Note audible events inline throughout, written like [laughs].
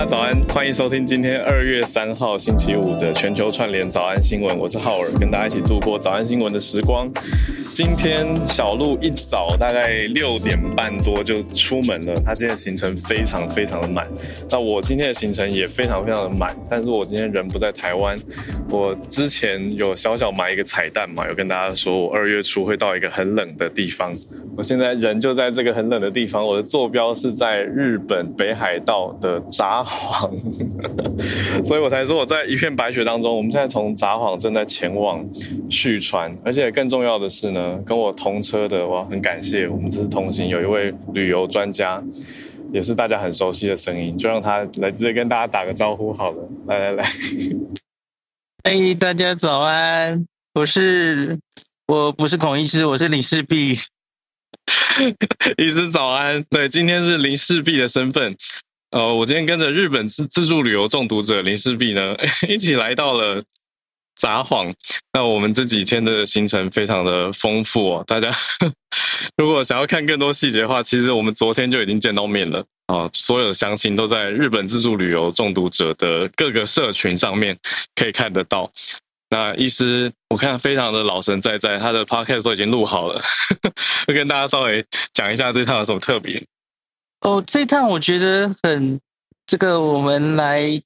家早安，欢迎收听今天二月三号星期五的全球串联早安新闻。我是浩尔，跟大家一起度过早安新闻的时光。今天小鹿一早大概六点半多就出门了，他今天的行程非常非常的满。那我今天的行程也非常非常的满，但是我今天人不在台湾。我之前有小小埋一个彩蛋嘛，有跟大家说我二月初会到一个很冷的地方。我现在人就在这个很冷的地方，我的坐标是在日本北海道的札幌，[laughs] 所以我才说我在一片白雪当中。我们现在从札幌正在前往旭川，而且更重要的是呢，跟我同车的，我很感谢我们这次同行有一位旅游专家，也是大家很熟悉的声音，就让他来直接跟大家打个招呼好了。来来来，[laughs] 哎，大家早安，我是我不是孔医师，我是李氏璧。[laughs] 医师早安，对，今天是林氏璧的身份。呃，我今天跟着日本自自助旅游中毒者林氏璧呢，[laughs] 一起来到了札幌。那我们这几天的行程非常的丰富哦。大家 [laughs] 如果想要看更多细节的话，其实我们昨天就已经见到面了啊。所有的详情都在日本自助旅游中毒者的各个社群上面可以看得到。那医师我看非常的老神在在，他的 podcast 都已经录好了，[laughs] 会跟大家稍微讲一下这趟有什么特别。哦，这趟我觉得很这个，我们来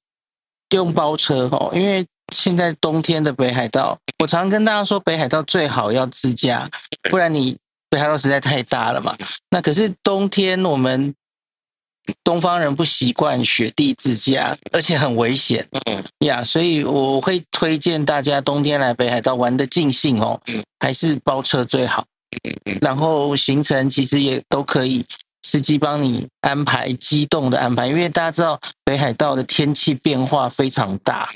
用包车哦，因为现在冬天的北海道，我常跟大家说，北海道最好要自驾，不然你北海道实在太大了嘛。那可是冬天我们东方人不习惯雪地自驾，而且很危险，嗯呀，所以我会推荐大家冬天来北海道玩的尽兴哦，还是包车最好。嗯嗯然后行程其实也都可以。司机帮你安排机动的安排，因为大家知道北海道的天气变化非常大，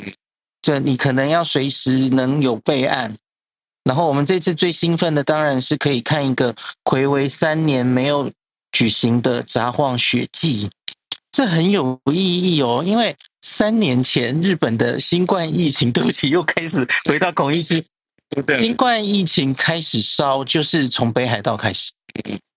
就你可能要随时能有备案。然后我们这次最兴奋的当然是可以看一个暌违三年没有举行的札幌雪祭，这很有意义哦，因为三年前日本的新冠疫情，对不起，又开始回到孔医师，新冠疫情开始烧，就是从北海道开始。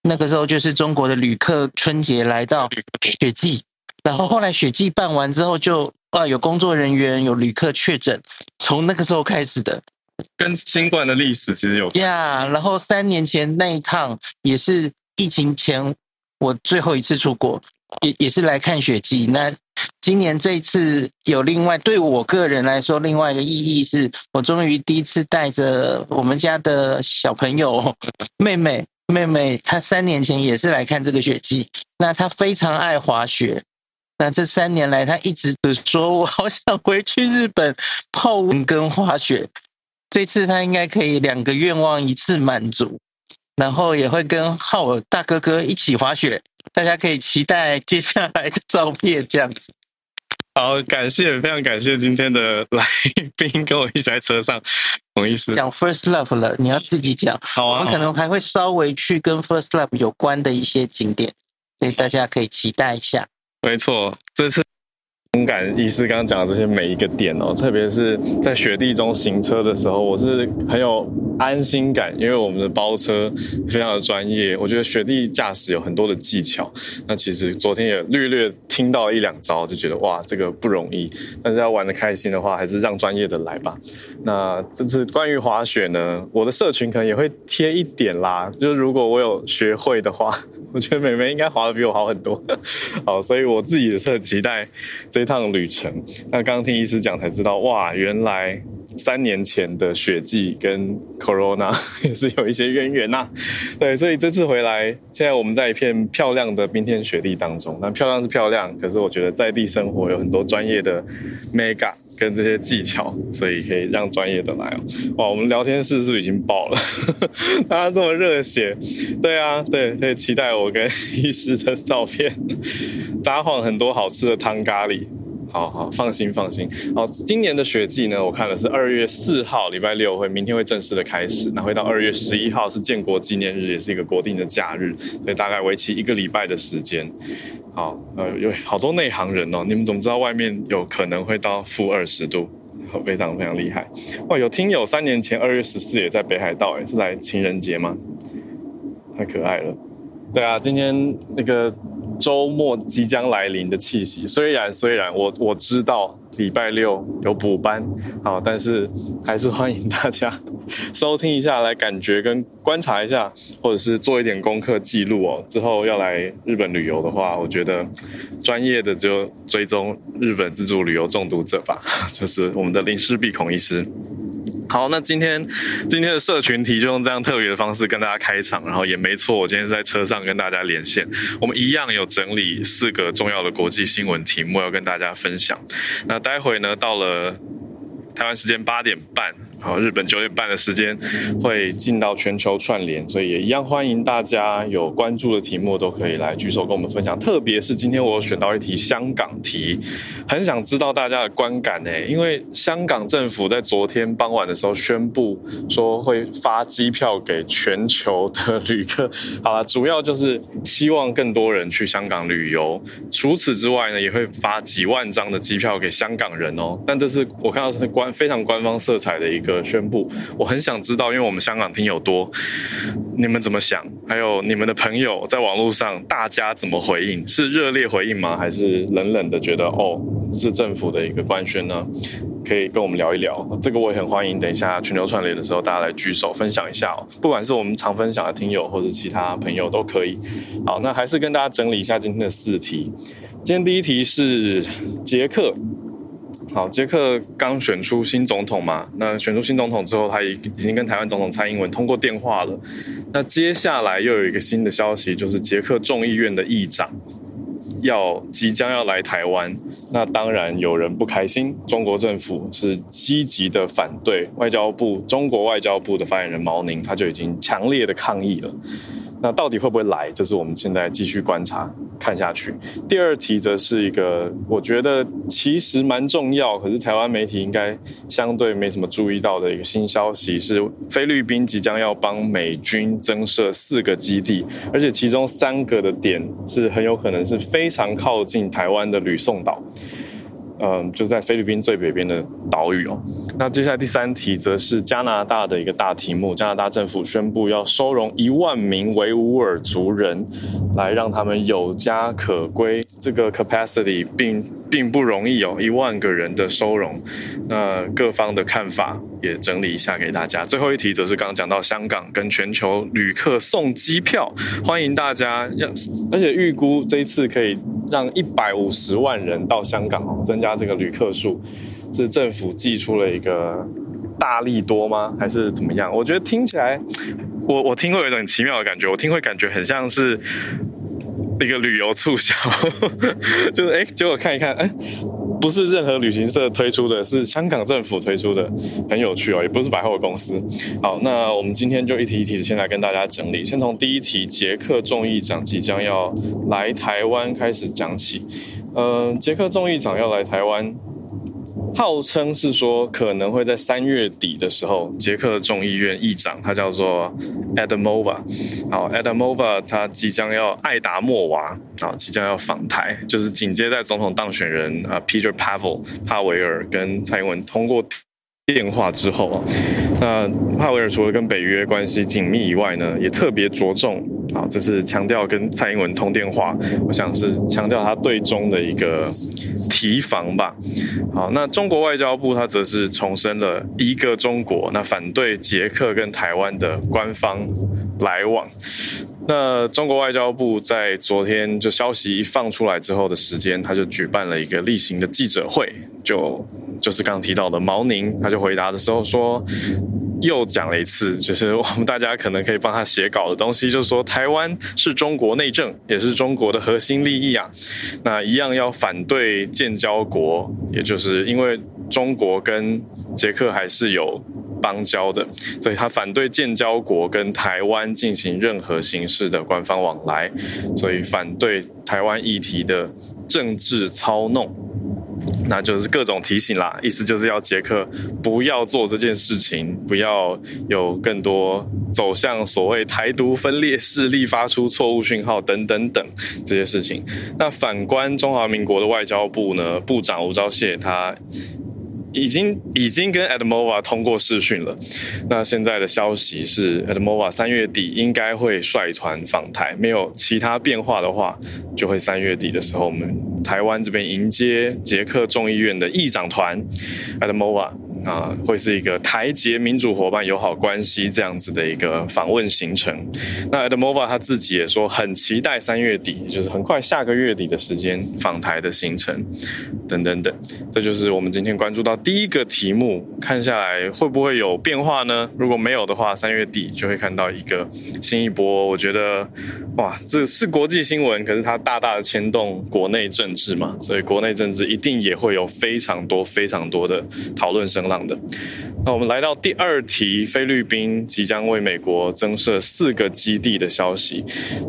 那个时候就是中国的旅客春节来到雪季，然后后来雪季办完之后就啊有工作人员有旅客确诊，从那个时候开始的，跟新冠的历史其实有关。呀，然后三年前那一趟也是疫情前我最后一次出国，也也是来看雪季。那今年这一次有另外对我个人来说另外一个意义是，我终于第一次带着我们家的小朋友妹妹。妹妹她三年前也是来看这个雪季，那她非常爱滑雪，那这三年来她一直都说，我好想回去日本泡温跟滑雪，这次她应该可以两个愿望一次满足，然后也会跟浩尔大哥哥一起滑雪，大家可以期待接下来的照片这样子。好，感谢，非常感谢今天的来宾跟我一起在车上，不好意思。讲 First Love 了，你要自己讲。好啊，我们可能还会稍微去跟 First Love 有关的一些景点，所以大家可以期待一下。没错，这次。同感医师刚刚讲的这些每一个点哦，特别是在雪地中行车的时候，我是很有安心感，因为我们的包车非常的专业。我觉得雪地驾驶有很多的技巧。那其实昨天也略略听到一两招，就觉得哇，这个不容易。但是要玩得开心的话，还是让专业的来吧。那这次关于滑雪呢，我的社群可能也会贴一点啦。就是如果我有学会的话，我觉得美眉应该滑得比我好很多。好，所以我自己也是很期待这趟旅程，那刚刚听医师讲才知道，哇，原来三年前的雪季跟 Corona [laughs] 也是有一些渊源呐。对，所以这次回来，现在我们在一片漂亮的冰天雪地当中。那漂亮是漂亮，可是我觉得在地生活有很多专业的 mega 跟这些技巧，所以可以让专业的来哦。哇，我们聊天室是不是已经爆了？[laughs] 大家这么热血，对啊，对，可以期待我跟 [laughs] 医师的照片。札幌很多好吃的汤咖喱。好好，放心放心。好，今年的雪季呢，我看了是二月四号礼拜六会，明天会正式的开始，那会到二月十一号是建国纪念日，也是一个国定的假日，所以大概为期一个礼拜的时间。好，呃，有好多内行人哦，你们怎么知道外面有可能会到负二十度？非常非常厉害。哇，有听友三年前二月十四也在北海道，诶，是来情人节吗？太可爱了。对啊，今天那个。周末即将来临的气息。虽然虽然我我知道礼拜六有补班，好，但是还是欢迎大家 [laughs] 收听一下，来感觉跟观察一下，或者是做一点功课记录哦。之后要来日本旅游的话，我觉得专业的就追踪日本自助旅游中毒者吧，[laughs] 就是我们的林氏璧孔医师。好，那今天今天的社群题就用这样特别的方式跟大家开场，然后也没错，我今天是在车上跟大家连线，我们一样有整理四个重要的国际新闻题目要跟大家分享。那待会呢，到了台湾时间八点半。好，日本九点半的时间会进到全球串联，所以也一样欢迎大家有关注的题目都可以来举手跟我们分享。特别是今天我选到一题香港题，很想知道大家的观感呢，因为香港政府在昨天傍晚的时候宣布说会发机票给全球的旅客。好了，主要就是希望更多人去香港旅游。除此之外呢，也会发几万张的机票给香港人哦。但这是我看到是官非常官方色彩的一个。的宣布，我很想知道，因为我们香港听友多，你们怎么想？还有你们的朋友在网络上，大家怎么回应？是热烈回应吗？还是冷冷的觉得哦，是政府的一个官宣呢？可以跟我们聊一聊，这个我也很欢迎。等一下全球串联的时候，大家来举手分享一下。不管是我们常分享的听友，或者其他朋友都可以。好，那还是跟大家整理一下今天的四题。今天第一题是捷克。好，捷克刚选出新总统嘛，那选出新总统之后，他已已经跟台湾总统蔡英文通过电话了。那接下来又有一个新的消息，就是捷克众议院的议长要即将要来台湾。那当然有人不开心，中国政府是积极的反对，外交部中国外交部的发言人毛宁他就已经强烈的抗议了。那到底会不会来？这是我们现在继续观察看下去。第二题则是一个，我觉得其实蛮重要，可是台湾媒体应该相对没什么注意到的一个新消息是，菲律宾即将要帮美军增设四个基地，而且其中三个的点是很有可能是非常靠近台湾的吕宋岛。嗯，就在菲律宾最北边的岛屿哦。那接下来第三题则是加拿大的一个大题目，加拿大政府宣布要收容一万名维吾尔族人，来让他们有家可归。这个 capacity 并并不容易哦，一万个人的收容。那各方的看法也整理一下给大家。最后一题则是刚刚讲到香港跟全球旅客送机票，欢迎大家要，而且预估这一次可以让一百五十万人到香港哦，增加。这个旅客数是政府寄出了一个大力多吗？还是怎么样？我觉得听起来，我我听会有一种很奇妙的感觉。我听会感觉很像是一个旅游促销，[laughs] 就是哎，结果看一看，哎，不是任何旅行社推出的，是香港政府推出的，很有趣哦，也不是百货公司。好，那我们今天就一题一题的先来跟大家整理，先从第一题，捷克众议长即将要来台湾开始讲起。嗯，捷克众议长要来台湾，号称是说可能会在三月底的时候，捷克众议院议长他叫做 Adamova，好，Adamova 他即将要艾达莫娃啊，即将要访台，就是紧接在总统当选人啊 Peter Pavel 帕维尔跟蔡英文通过电话之后啊，那帕维尔除了跟北约关系紧密以外呢，也特别着重。啊，这是强调跟蔡英文通电话，我想是强调他对中的一个提防吧。好，那中国外交部他则是重申了一个中国，那反对捷克跟台湾的官方来往。那中国外交部在昨天就消息一放出来之后的时间，他就举办了一个例行的记者会，就就是刚提到的毛宁，他就回答的时候说。又讲了一次，就是我们大家可能可以帮他写稿的东西，就是说台湾是中国内政，也是中国的核心利益啊。那一样要反对建交国，也就是因为中国跟捷克还是有邦交的，所以他反对建交国跟台湾进行任何形式的官方往来，所以反对台湾议题的政治操弄。那就是各种提醒啦，意思就是要捷克不要做这件事情，不要有更多走向所谓台独分裂势力发出错误讯号等等等这些事情。那反观中华民国的外交部呢，部长吴钊燮他已经已经跟 Edmova 通过视讯了。那现在的消息是 Edmova 三月底应该会率团访台，没有其他变化的话，就会三月底的时候，我们台湾这边迎接捷克众议院的议长团，Edmova。啊，会是一个台捷民主伙伴友好关系这样子的一个访问行程。那 Adamova 他自己也说很期待三月底，就是很快下个月底的时间访台的行程，等等等。这就是我们今天关注到第一个题目，看下来会不会有变化呢？如果没有的话，三月底就会看到一个新一波。我觉得，哇，这是国际新闻，可是它大大的牵动国内政治嘛，所以国内政治一定也会有非常多非常多的讨论声。的，那我们来到第二题，菲律宾即将为美国增设四个基地的消息。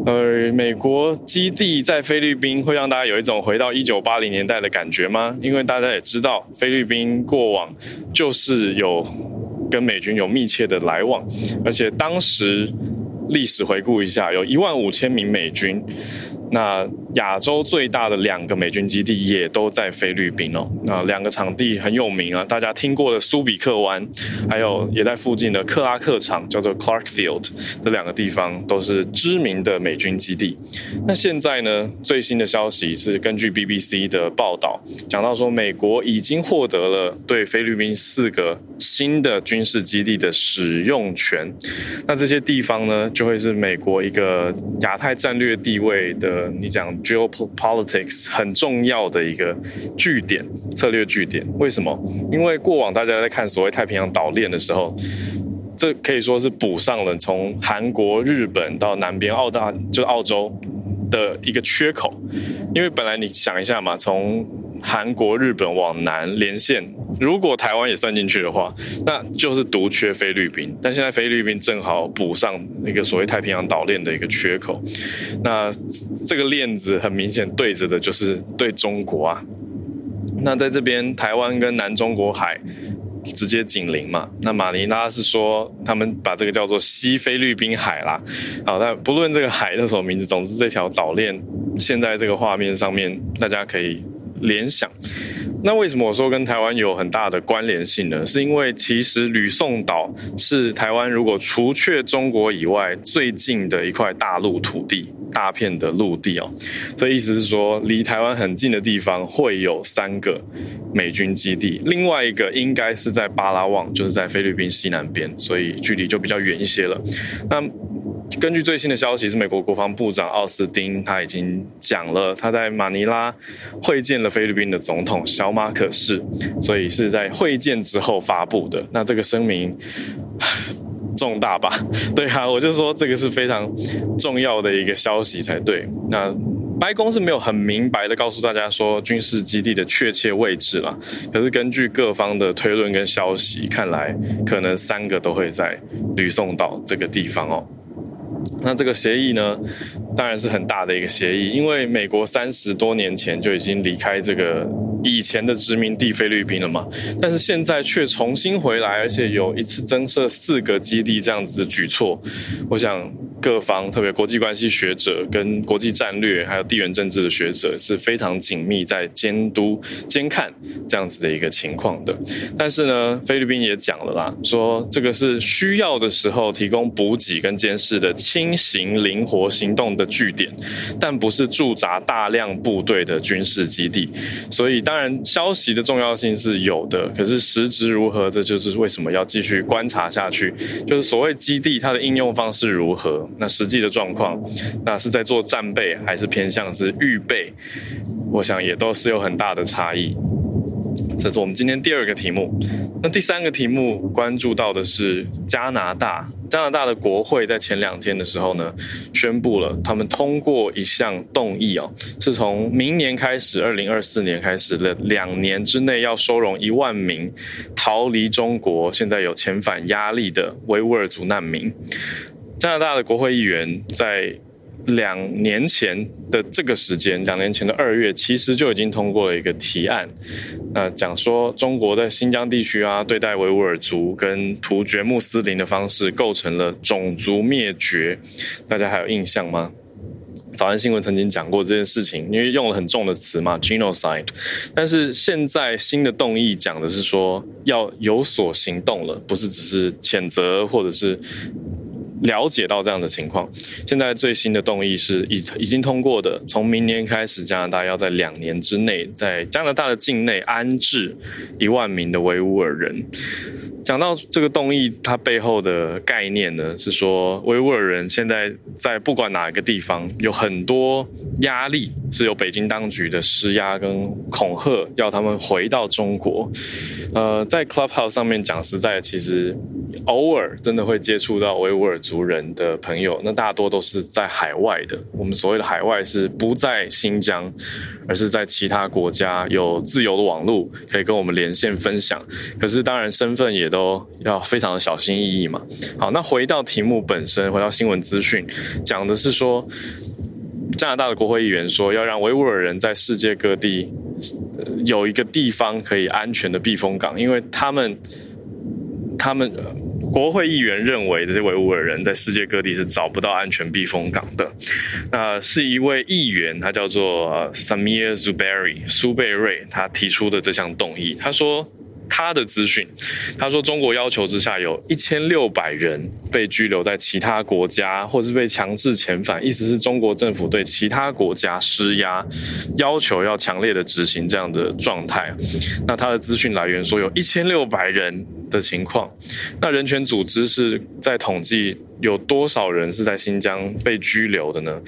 呃，美国基地在菲律宾会让大家有一种回到一九八零年代的感觉吗？因为大家也知道，菲律宾过往就是有跟美军有密切的来往，而且当时历史回顾一下，有一万五千名美军。那亚洲最大的两个美军基地也都在菲律宾哦。那两个场地很有名啊，大家听过的苏比克湾，还有也在附近的克拉克场，叫做 Clark Field，这两个地方都是知名的美军基地。那现在呢，最新的消息是根据 BBC 的报道，讲到说美国已经获得了对菲律宾四个新的军事基地的使用权。那这些地方呢，就会是美国一个亚太战略地位的。你讲 geopolitics 很重要的一个据点，策略据点，为什么？因为过往大家在看所谓太平洋岛链的时候，这可以说是补上了从韩国、日本到南边澳大，就是澳洲的一个缺口。因为本来你想一下嘛，从韩国、日本往南连线，如果台湾也算进去的话，那就是独缺菲律宾。但现在菲律宾正好补上那个所谓太平洋岛链的一个缺口，那这个链子很明显对着的就是对中国啊。那在这边，台湾跟南中国海直接紧邻嘛。那马尼拉是说他们把这个叫做西菲律宾海啦。好，那不论这个海叫什么名字，总之这条岛链现在这个画面上面，大家可以。联想，那为什么我说跟台湾有很大的关联性呢？是因为其实吕宋岛是台湾如果除却中国以外最近的一块大陆土地，大片的陆地哦。所以意思是说，离台湾很近的地方会有三个美军基地，另外一个应该是在巴拉望，就是在菲律宾西南边，所以距离就比较远一些了。那根据最新的消息，是美国国防部长奥斯汀他已经讲了，他在马尼拉会见了菲律宾的总统小马可仕，所以是在会见之后发布的。那这个声明重大吧？对啊，我就说这个是非常重要的一个消息才对。那白宫是没有很明白的告诉大家说军事基地的确切位置了，可是根据各方的推论跟消息，看来可能三个都会在吕宋岛这个地方哦。那这个协议呢，当然是很大的一个协议，因为美国三十多年前就已经离开这个以前的殖民地菲律宾了嘛，但是现在却重新回来，而且有一次增设四个基地这样子的举措，我想。各方，特别国际关系学者跟国际战略还有地缘政治的学者是非常紧密在监督监看这样子的一个情况的。但是呢，菲律宾也讲了啦，说这个是需要的时候提供补给跟监视的轻型灵活行动的据点，但不是驻扎大量部队的军事基地。所以当然消息的重要性是有的，可是实质如何，这就是为什么要继续观察下去。就是所谓基地它的应用方式如何。那实际的状况，那是在做战备，还是偏向是预备？我想也都是有很大的差异。这是我们今天第二个题目。那第三个题目关注到的是加拿大。加拿大的国会在前两天的时候呢，宣布了他们通过一项动议哦，是从明年开始，二零二四年开始的两年之内要收容一万名逃离中国、现在有遣返压力的维吾尔族难民。加拿大的国会议员在两年前的这个时间，两年前的二月，其实就已经通过了一个提案，呃，讲说中国在新疆地区啊，对待维吾尔族跟突厥穆斯林的方式，构成了种族灭绝。大家还有印象吗？早安新闻曾经讲过这件事情，因为用了很重的词嘛，genocide。但是现在新的动议讲的是说要有所行动了，不是只是谴责或者是。了解到这样的情况，现在最新的动议是已已经通过的，从明年开始，加拿大要在两年之内，在加拿大的境内安置一万名的维吾尔人。讲到这个动议，它背后的概念呢，是说维吾尔人现在在不管哪一个地方，有很多压力，是由北京当局的施压跟恐吓，要他们回到中国。呃，在 Clubhouse 上面讲实在，其实偶尔真的会接触到维吾尔族族人的朋友，那大多都是在海外的。我们所谓的海外是不在新疆，而是在其他国家有自由的网络可以跟我们连线分享。可是当然身份也都要非常的小心翼翼嘛。好，那回到题目本身，回到新闻资讯，讲的是说，加拿大的国会议员说要让维吾尔人在世界各地有一个地方可以安全的避风港，因为他们，他们国会议员认为这些维吾尔人在世界各地是找不到安全避风港的。那是一位议员，他叫做 Samir Zubairi 苏贝瑞，他提出的这项动议，他说。他的资讯，他说中国要求之下，有一千六百人被拘留在其他国家，或是被强制遣返，意思是中国政府对其他国家施压，要求要强烈的执行这样的状态。那他的资讯来源说有一千六百人的情况，那人权组织是在统计有多少人是在新疆被拘留的呢？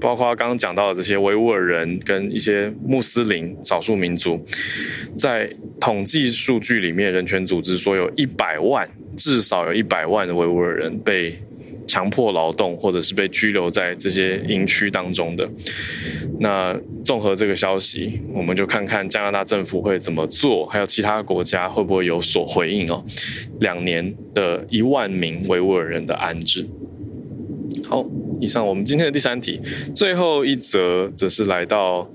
包括刚刚讲到的这些维吾尔人跟一些穆斯林少数民族，在统计数据里面，人权组织说有一百万，至少有一百万的维吾尔人被强迫劳动，或者是被拘留在这些营区当中的。那综合这个消息，我们就看看加拿大政府会怎么做，还有其他国家会不会有所回应哦。两年的一万名维吾尔人的安置。好，以上我们今天的第三题，最后一则则是来到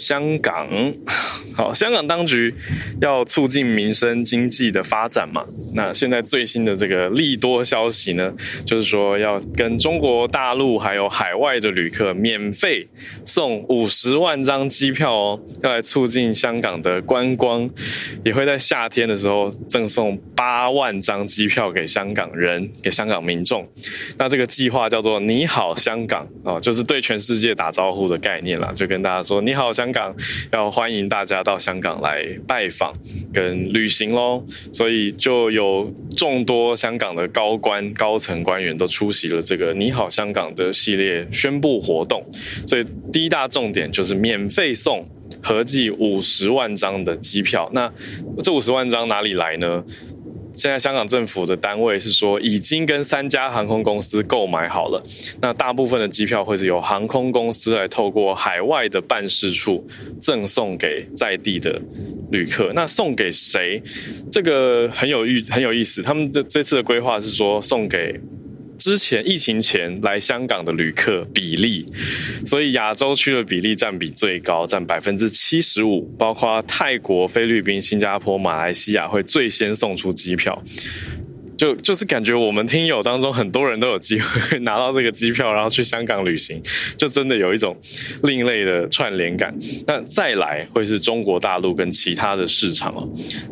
香港。[laughs] 好，香港当局要促进民生经济的发展嘛？那现在最新的这个利多消息呢，就是说要跟中国大陆还有海外的旅客免费送五十万张机票哦，要来促进香港的观光，也会在夏天的时候赠送八万张机票给香港人，给香港民众。那这个计划叫做“你好香港”哦，就是对全世界打招呼的概念啦，就跟大家说“你好香香港”，要欢迎大家到。香港来拜访跟旅行喽，所以就有众多香港的高官、高层官员都出席了这个“你好香港”的系列宣布活动。所以第一大重点就是免费送合计五十万张的机票。那这五十万张哪里来呢？现在香港政府的单位是说，已经跟三家航空公司购买好了。那大部分的机票会是由航空公司来透过海外的办事处赠送给在地的旅客。那送给谁？这个很有意很有意思。他们这这次的规划是说送给。之前疫情前来香港的旅客比例，所以亚洲区的比例占比最高，占百分之七十五，包括泰国、菲律宾、新加坡、马来西亚会最先送出机票。就就是感觉我们听友当中很多人都有机会 [laughs] 拿到这个机票，然后去香港旅行，就真的有一种另类的串联感。那再来会是中国大陆跟其他的市场哦，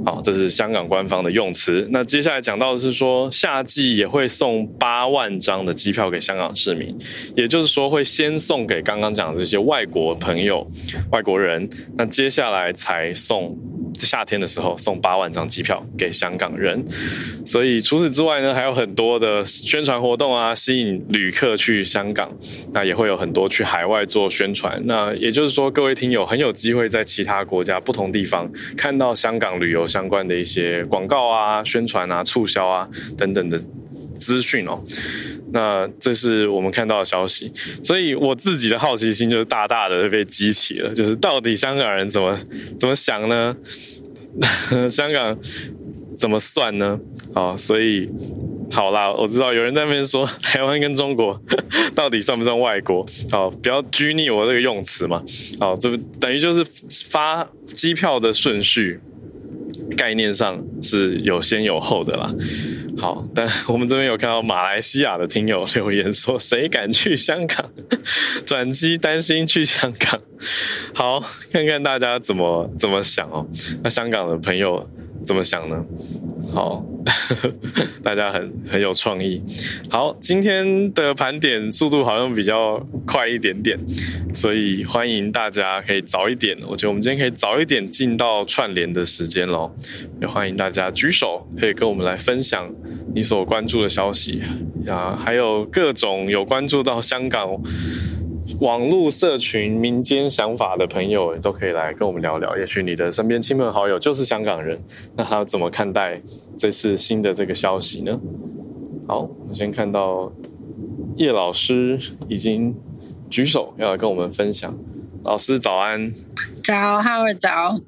好，这是香港官方的用词。那接下来讲到的是说，夏季也会送八万张的机票给香港市民，也就是说会先送给刚刚讲的这些外国朋友、外国人，那接下来才送。夏天的时候送八万张机票给香港人，所以除除此之外呢，还有很多的宣传活动啊，吸引旅客去香港。那也会有很多去海外做宣传。那也就是说，各位听友很有机会在其他国家不同地方看到香港旅游相关的一些广告啊、宣传啊、促销啊等等的资讯哦。那这是我们看到的消息，所以我自己的好奇心就是大大的被激起了，就是到底香港人怎么怎么想呢？[laughs] 香港怎么算呢？哦，所以好啦，我知道有人在那边说 [laughs] 台湾跟中国 [laughs] 到底算不算外国？好，不要拘泥我这个用词嘛。好，这等于就是发机票的顺序概念上是有先有后的啦。好，但我们这边有看到马来西亚的听友留言说，谁敢去香港 [laughs] 转机？担心去香港。好，看看大家怎么怎么想哦。那香港的朋友怎么想呢？好，[laughs] 大家很很有创意。好，今天的盘点速度好像比较快一点点，所以欢迎大家可以早一点。我觉得我们今天可以早一点进到串联的时间喽。也欢迎大家举手，可以跟我们来分享你所关注的消息啊，还有各种有关注到香港。网络社群、民间想法的朋友都可以来跟我们聊聊。也许你的身边亲朋好友就是香港人，那他怎么看待这次新的这个消息呢？好，我先看到叶老师已经举手要来跟我们分享。老师早安。早，浩儿早。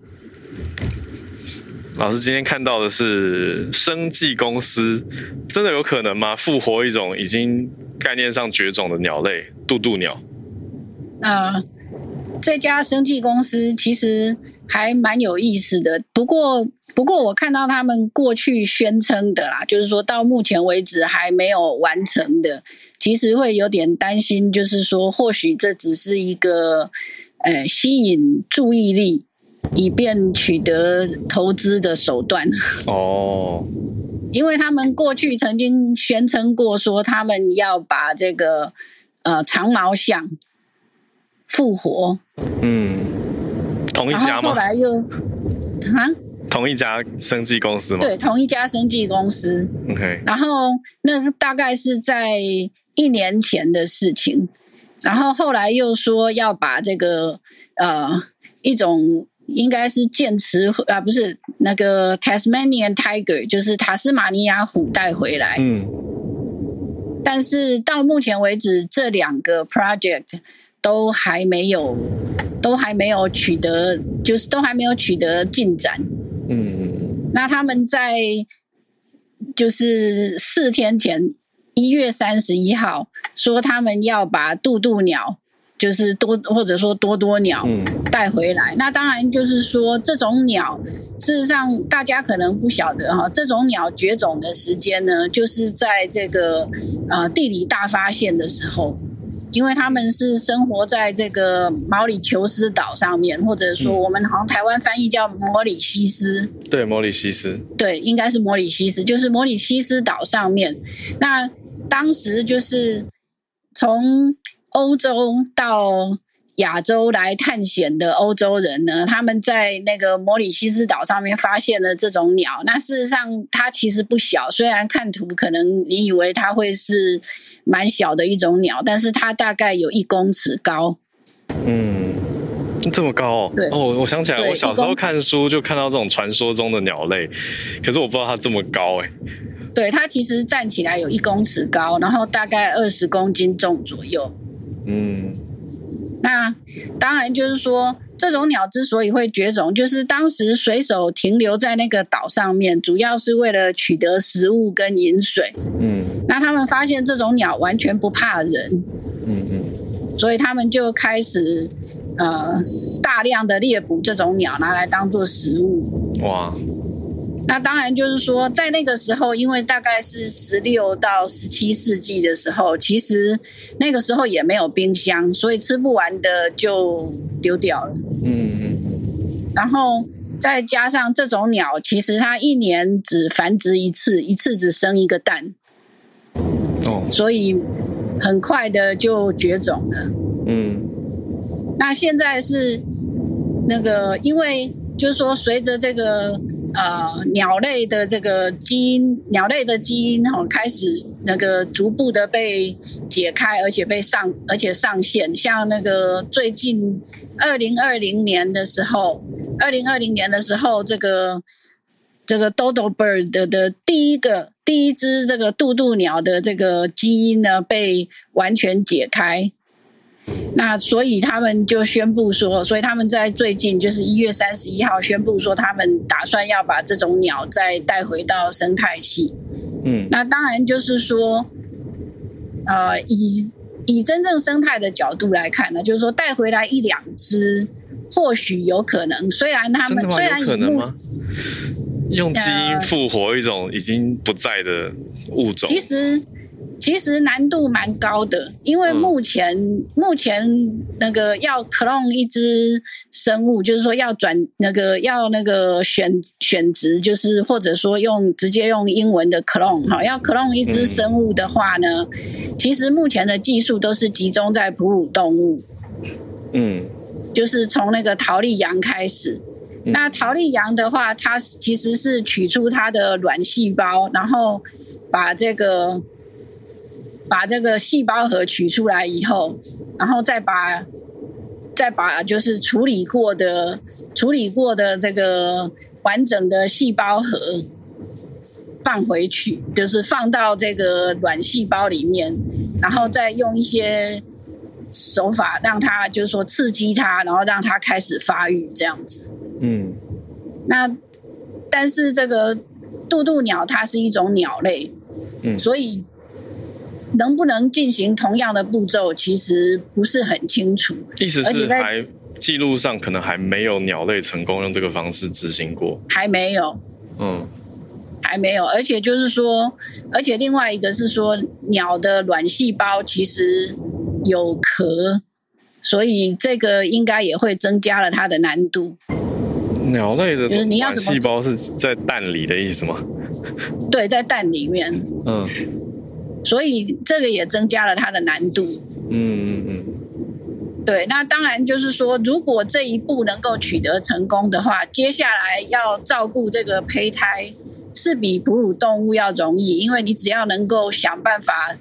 老师今天看到的是生技公司，真的有可能吗？复活一种已经概念上绝种的鸟类——渡渡鸟。呃，这家生技公司其实还蛮有意思的。不过，不过我看到他们过去宣称的啦，就是说到目前为止还没有完成的，其实会有点担心，就是说或许这只是一个呃吸引注意力，以便取得投资的手段。[laughs] 哦，因为他们过去曾经宣称过，说他们要把这个呃长毛象。复活，嗯，同一家吗？后，后来又啊，同一家生技公司吗？对，同一家生技公司。OK，然后那大概是在一年前的事情，然后后来又说要把这个呃一种应该是剑齿啊，不是那个 Tasmanian Tiger，就是塔斯马尼亚虎带回来。嗯，但是到目前为止，这两个 project。都还没有，都还没有取得，就是都还没有取得进展。嗯，那他们在就是四天前，一月三十一号说他们要把渡渡鸟，就是多或者说多多鸟带回来。嗯。那当然就是说这种鸟，事实上大家可能不晓得哈，这种鸟绝种的时间呢，就是在这个呃地理大发现的时候。因为他们是生活在这个毛里求斯岛上面，或者说我们好像台湾翻译叫摩里西斯。对，摩里西斯。对，应该是摩里西斯，就是摩里西斯岛上面。那当时就是从欧洲到。亚洲来探险的欧洲人呢，他们在那个摩里西斯岛上面发现了这种鸟。那事实上，它其实不小，虽然看图可能你以为它会是蛮小的一种鸟，但是它大概有一公尺高。嗯，这么高哦？哦，我想起来，我小时候看书就看到这种传说中的鸟类，可是我不知道它这么高哎。对，它其实站起来有一公尺高，然后大概二十公斤重左右。嗯。那当然就是说，这种鸟之所以会绝种，就是当时水手停留在那个岛上面，主要是为了取得食物跟饮水。嗯，那他们发现这种鸟完全不怕人。嗯嗯，所以他们就开始呃大量的猎捕这种鸟，拿来当做食物。哇。那当然就是说，在那个时候，因为大概是十六到十七世纪的时候，其实那个时候也没有冰箱，所以吃不完的就丢掉了。嗯嗯。然后再加上这种鸟，其实它一年只繁殖一次，一次只生一个蛋。哦。所以很快的就绝种了。嗯。那现在是那个，因为就是说，随着这个。呃，鸟类的这个基因，鸟类的基因哈、哦，开始那个逐步的被解开，而且被上，而且上线。像那个最近二零二零年的时候，二零二零年的时候，这个这个 Dodo bird 的的第一个第一只这个渡渡鸟的这个基因呢，被完全解开。那所以他们就宣布说，所以他们在最近就是一月三十一号宣布说，他们打算要把这种鸟再带回到生态系。嗯，那当然就是说，呃，以以真正生态的角度来看呢，就是说带回来一两只，或许有可能。虽然他们虽然有可能吗？用基因复活一种已经不在的物种，其实。其实难度蛮高的，因为目前、嗯、目前那个要 clone 一只生物，就是说要转那个要那个选选择，就是或者说用直接用英文的 clone 哈，要 clone 一只生物的话呢，嗯、其实目前的技术都是集中在哺乳动物，嗯，就是从那个桃莉羊开始。嗯、那桃莉羊的话，它其实是取出它的卵细胞，然后把这个。把这个细胞核取出来以后，然后再把再把就是处理过的处理过的这个完整的细胞核放回去，就是放到这个卵细胞里面，然后再用一些手法让它就是说刺激它，然后让它开始发育这样子。嗯，那但是这个渡渡鸟它是一种鸟类，嗯，所以。能不能进行同样的步骤，其实不是很清楚。意思是还记录上可能还没有鸟类成功用这个方式执行过，还没有。嗯，还没有。而且就是说，而且另外一个是说，鸟的卵细胞其实有壳，所以这个应该也会增加了它的难度。鸟类的就是你要怎么细胞是在蛋里的意思吗？对，在蛋里面。嗯。所以这个也增加了它的难度。嗯嗯嗯。对，那当然就是说，如果这一步能够取得成功的话，接下来要照顾这个胚胎是比哺乳动物要容易，因为你只要能够想办法，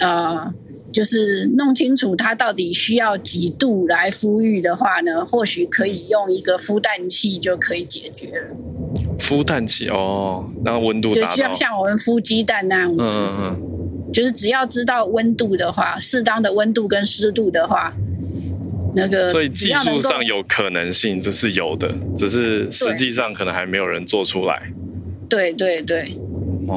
呃，就是弄清楚它到底需要几度来孵育的话呢，或许可以用一个孵蛋器就可以解决了。孵蛋器哦，那温度就像像我们孵鸡蛋那样子。嗯嗯嗯。就是只要知道温度的话，适当的温度跟湿度的话，那个所以技术上有可能性，这是有的，只是实际上可能还没有人做出来。对对对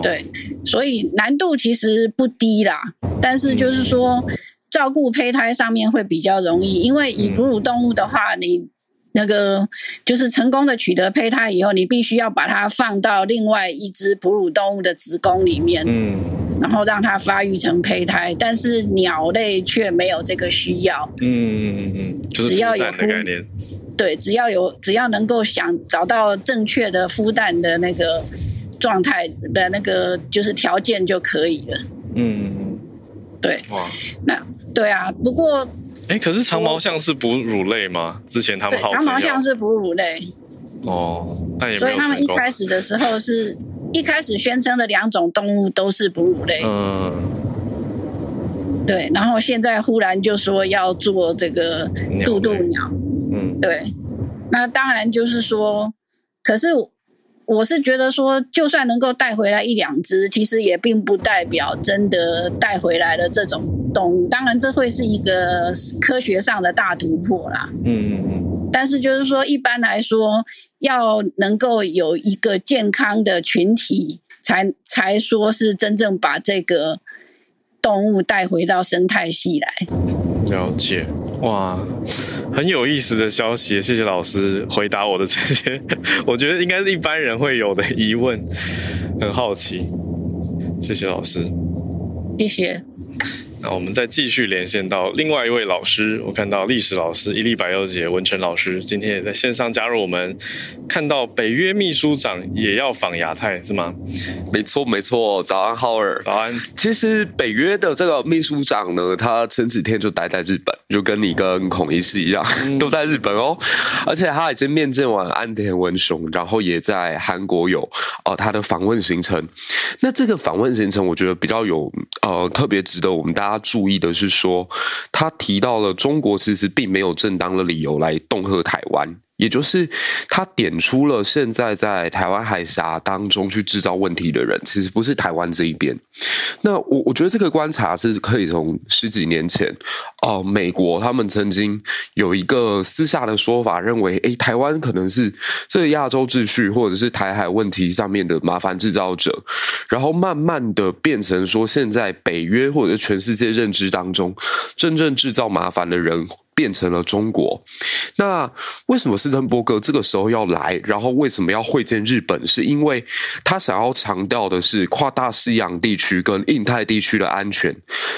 对，所以难度其实不低啦。但是就是说，嗯、照顾胚胎上面会比较容易，因为以哺乳动物的话，你那个就是成功的取得胚胎以后，你必须要把它放到另外一只哺乳动物的子宫里面。嗯。然后让它发育成胚胎，但是鸟类却没有这个需要。嗯嗯嗯，就是只要有孵蛋的概念。对，只要有只要能够想找到正确的孵蛋的那个状态的那个就是条件就可以了。嗯嗯嗯，对。哇，那对啊，不过，哎，可是长毛象是哺乳类吗？之前他们好长毛象是哺乳类。哦，那也所以他们一开始的时候是。一开始宣称的两种动物都是哺乳类，嗯，对，然后现在忽然就说要做这个渡渡鸟，鸟，嗯，对，那当然就是说，可是我是觉得说，就算能够带回来一两只，其实也并不代表真的带回来了这种动物，当然这会是一个科学上的大突破啦，嗯嗯嗯。但是就是说，一般来说，要能够有一个健康的群体才，才才说是真正把这个动物带回到生态系来。了解，哇，很有意思的消息，谢谢老师回答我的这些，[laughs] 我觉得应该是一般人会有的疑问，很好奇，谢谢老师，谢谢。那我们再继续连线到另外一位老师，我看到历史老师伊利百佑姐文成老师今天也在线上加入我们。看到北约秘书长也要访亚太是吗？没错没错，早安浩尔，早安。其实北约的这个秘书长呢，他前几天就待在日本，就跟你跟孔医师一样，嗯、都在日本哦。而且他已经面见完安田文雄，然后也在韩国有呃他的访问行程。那这个访问行程，我觉得比较有呃特别值得我们大家。他注意的是说，他提到了中国其实并没有正当的理由来恫吓台湾。也就是他点出了现在在台湾海峡当中去制造问题的人，其实不是台湾这一边。那我我觉得这个观察是可以从十几年前，哦、美国他们曾经有一个私下的说法，认为，诶，台湾可能是这亚洲秩序或者是台海问题上面的麻烦制造者，然后慢慢的变成说，现在北约或者全世界认知当中，真正制造麻烦的人。变成了中国。那为什么斯滕伯格这个时候要来？然后为什么要会见日本？是因为他想要强调的是跨大西洋地区跟印太地区的安全，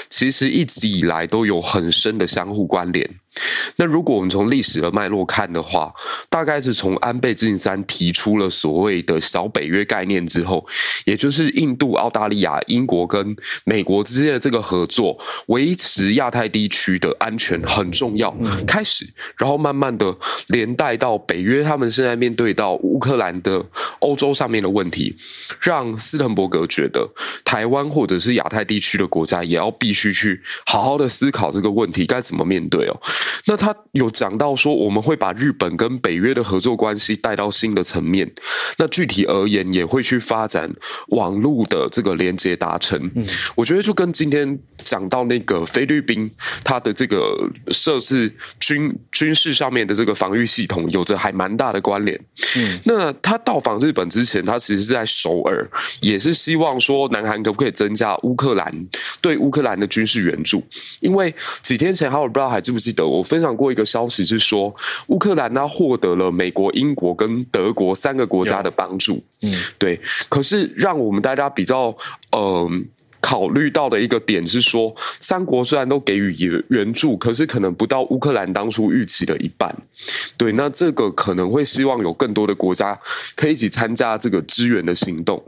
其实一直以来都有很深的相互关联。那如果我们从历史的脉络看的话，大概是从安倍晋三提出了所谓的小北约概念之后，也就是印度、澳大利亚、英国跟美国之间的这个合作，维持亚太地区的安全很重要。开始，然后慢慢的连带到北约，他们现在面对到乌克兰的欧洲上面的问题，让斯滕伯格觉得台湾或者是亚太地区的国家也要必须去好好的思考这个问题该怎么面对哦。那他有讲到说，我们会把日本跟北约的合作关系带到新的层面。那具体而言，也会去发展网络的这个连接达成。嗯，我觉得就跟今天讲到那个菲律宾，它的这个设置军军事上面的这个防御系统，有着还蛮大的关联。嗯，那他到访日本之前，他其实是在首尔，也是希望说，南韩可不可以增加乌克兰对乌克兰的军事援助？因为几天前，哈，我不知道还记不记得。我分享过一个消息，是说乌克兰呢获得了美国、英国跟德国三个国家的帮助。嗯，对。可是让我们大家比较，嗯、呃。考虑到的一个点是说，三国虽然都给予援援助，可是可能不到乌克兰当初预期的一半。对，那这个可能会希望有更多的国家可以一起参加这个支援的行动。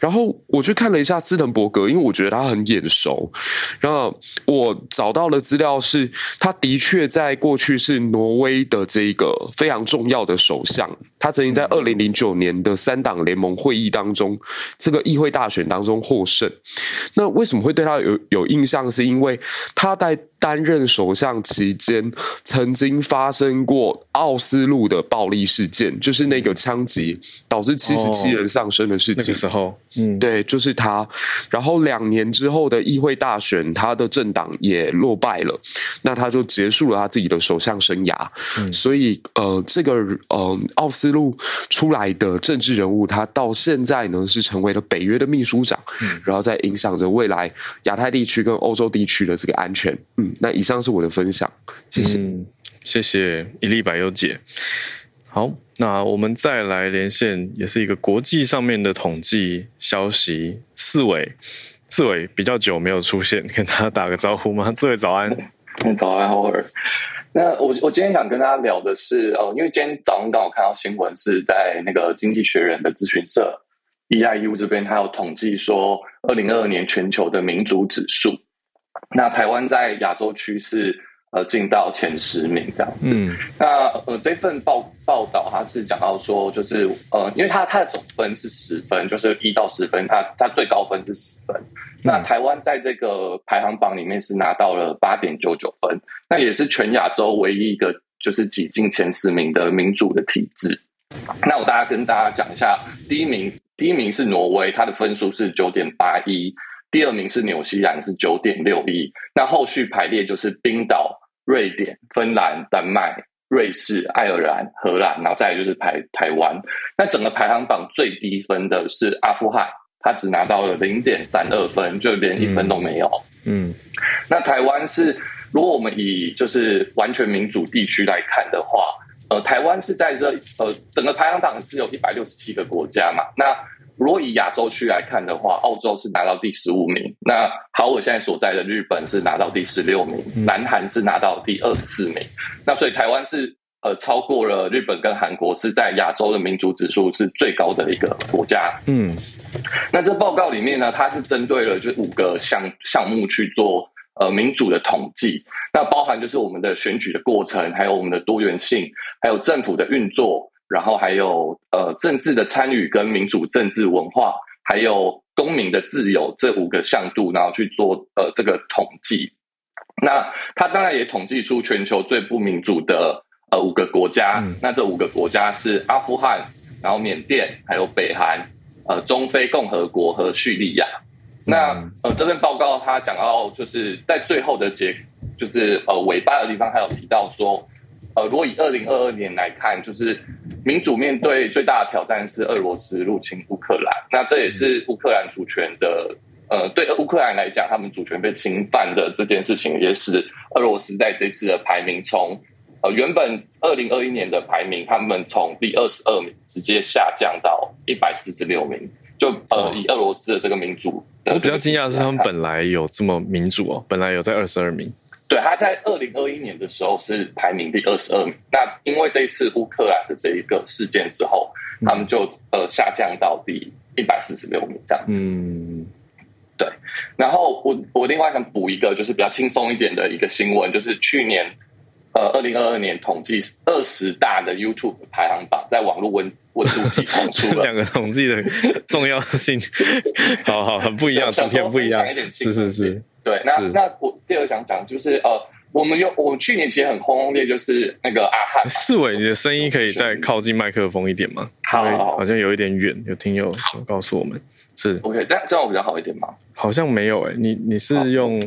然后我去看了一下斯滕伯格，因为我觉得他很眼熟。然后我找到的资料是，他的确在过去是挪威的这个非常重要的首相。他曾经在二零零九年的三党联盟会议当中，这个议会大选当中获胜。那为什么会对他有有印象？是因为他在担任首相期间，曾经发生过奥斯陆的暴力事件，就是那个枪击导致七十七人丧生的事情。哦，那个时候，嗯，对，就是他。然后两年之后的议会大选，他的政党也落败了，那他就结束了他自己的首相生涯。嗯，所以，呃，这个呃奥斯陆出来的政治人物，他到现在呢是成为了北约的秘书长，嗯，然后在影响着未来亚太地区跟欧洲地区的这个安全，嗯。那以上是我的分享，谢谢，嗯、谢谢一粒百优姐。好，那我们再来连线，也是一个国际上面的统计消息。四维，四伟比较久没有出现，跟大家打个招呼吗？四伟早安，[laughs] 早安，好尔。那我我今天想跟大家聊的是，哦，因为今天早上刚好看到新闻，是在那个经济学人的咨询社 EIU 这边，他有统计说，二零二二年全球的民主指数。那台湾在亚洲区是呃进到前十名这样子。嗯，那呃这份报报道它是讲到说，就是呃因为它它的总分是十分，就是一到十分，它它最高分是十分。嗯、那台湾在这个排行榜里面是拿到了八点九九分，那也是全亚洲唯一一个就是挤进前十名的民主的体制。那我大家跟大家讲一下，第一名第一名是挪威，它的分数是九点八一。第二名是纽西兰，是九点六一。那后续排列就是冰岛、瑞典、芬兰、丹麦、瑞士、爱尔兰、荷兰，然后再来就是排台湾。那整个排行榜最低分的是阿富汗，他只拿到了零点三二分，就连一分都没有。嗯，那台湾是，如果我们以就是完全民主地区来看的话，呃，台湾是在这呃整个排行榜是有一百六十七个国家嘛，那。如果以亚洲区来看的话，澳洲是拿到第十五名。那好，我现在所在的日本是拿到第十六名，南韩是拿到第二十四名。那所以台湾是呃超过了日本跟韩国，是在亚洲的民主指数是最高的一个国家。嗯，那这报告里面呢，它是针对了就五个项项目去做呃民主的统计，那包含就是我们的选举的过程，还有我们的多元性，还有政府的运作。然后还有呃政治的参与跟民主政治文化，还有公民的自由这五个向度，然后去做呃这个统计。那他当然也统计出全球最不民主的呃五个国家。嗯、那这五个国家是阿富汗，然后缅甸，还有北韩，呃中非共和国和叙利亚。那呃这份报告他讲到就是在最后的结，就是呃尾巴的地方，还有提到说。呃，如果以二零二二年来看，就是民主面对最大的挑战是俄罗斯入侵乌克兰，那这也是乌克兰主权的呃，对乌克兰来讲，他们主权被侵犯的这件事情，也使俄罗斯在这次的排名从呃原本二零二一年的排名，他们从第二十二名直接下降到一百四十六名。就呃，以俄罗斯的这个民主，我比较惊讶的是他们本来有这么民主哦，本来有在二十二名。对，他在二零二一年的时候是排名第二十二名。那因为这一次乌克兰的这一个事件之后，他们就呃下降到第一百四十六名这样子。嗯，对。然后我我另外想补一个，就是比较轻松一点的一个新闻，就是去年呃二零二二年统计二十大的 YouTube 排行榜，在网络温。温度计统出了，[laughs] 两个统计的重要性，[laughs] 好好很不一样，今天不一样，是是是，对。那那我第二想讲就是呃，我们有我们去年其实很轰轰烈，就是那个阿汉四伟，你的声音可以再靠近麦克风一点吗？好，好像有一点远，有听友告诉我们是 OK，这样这样我比较好一点吗？好像没有诶，你你是用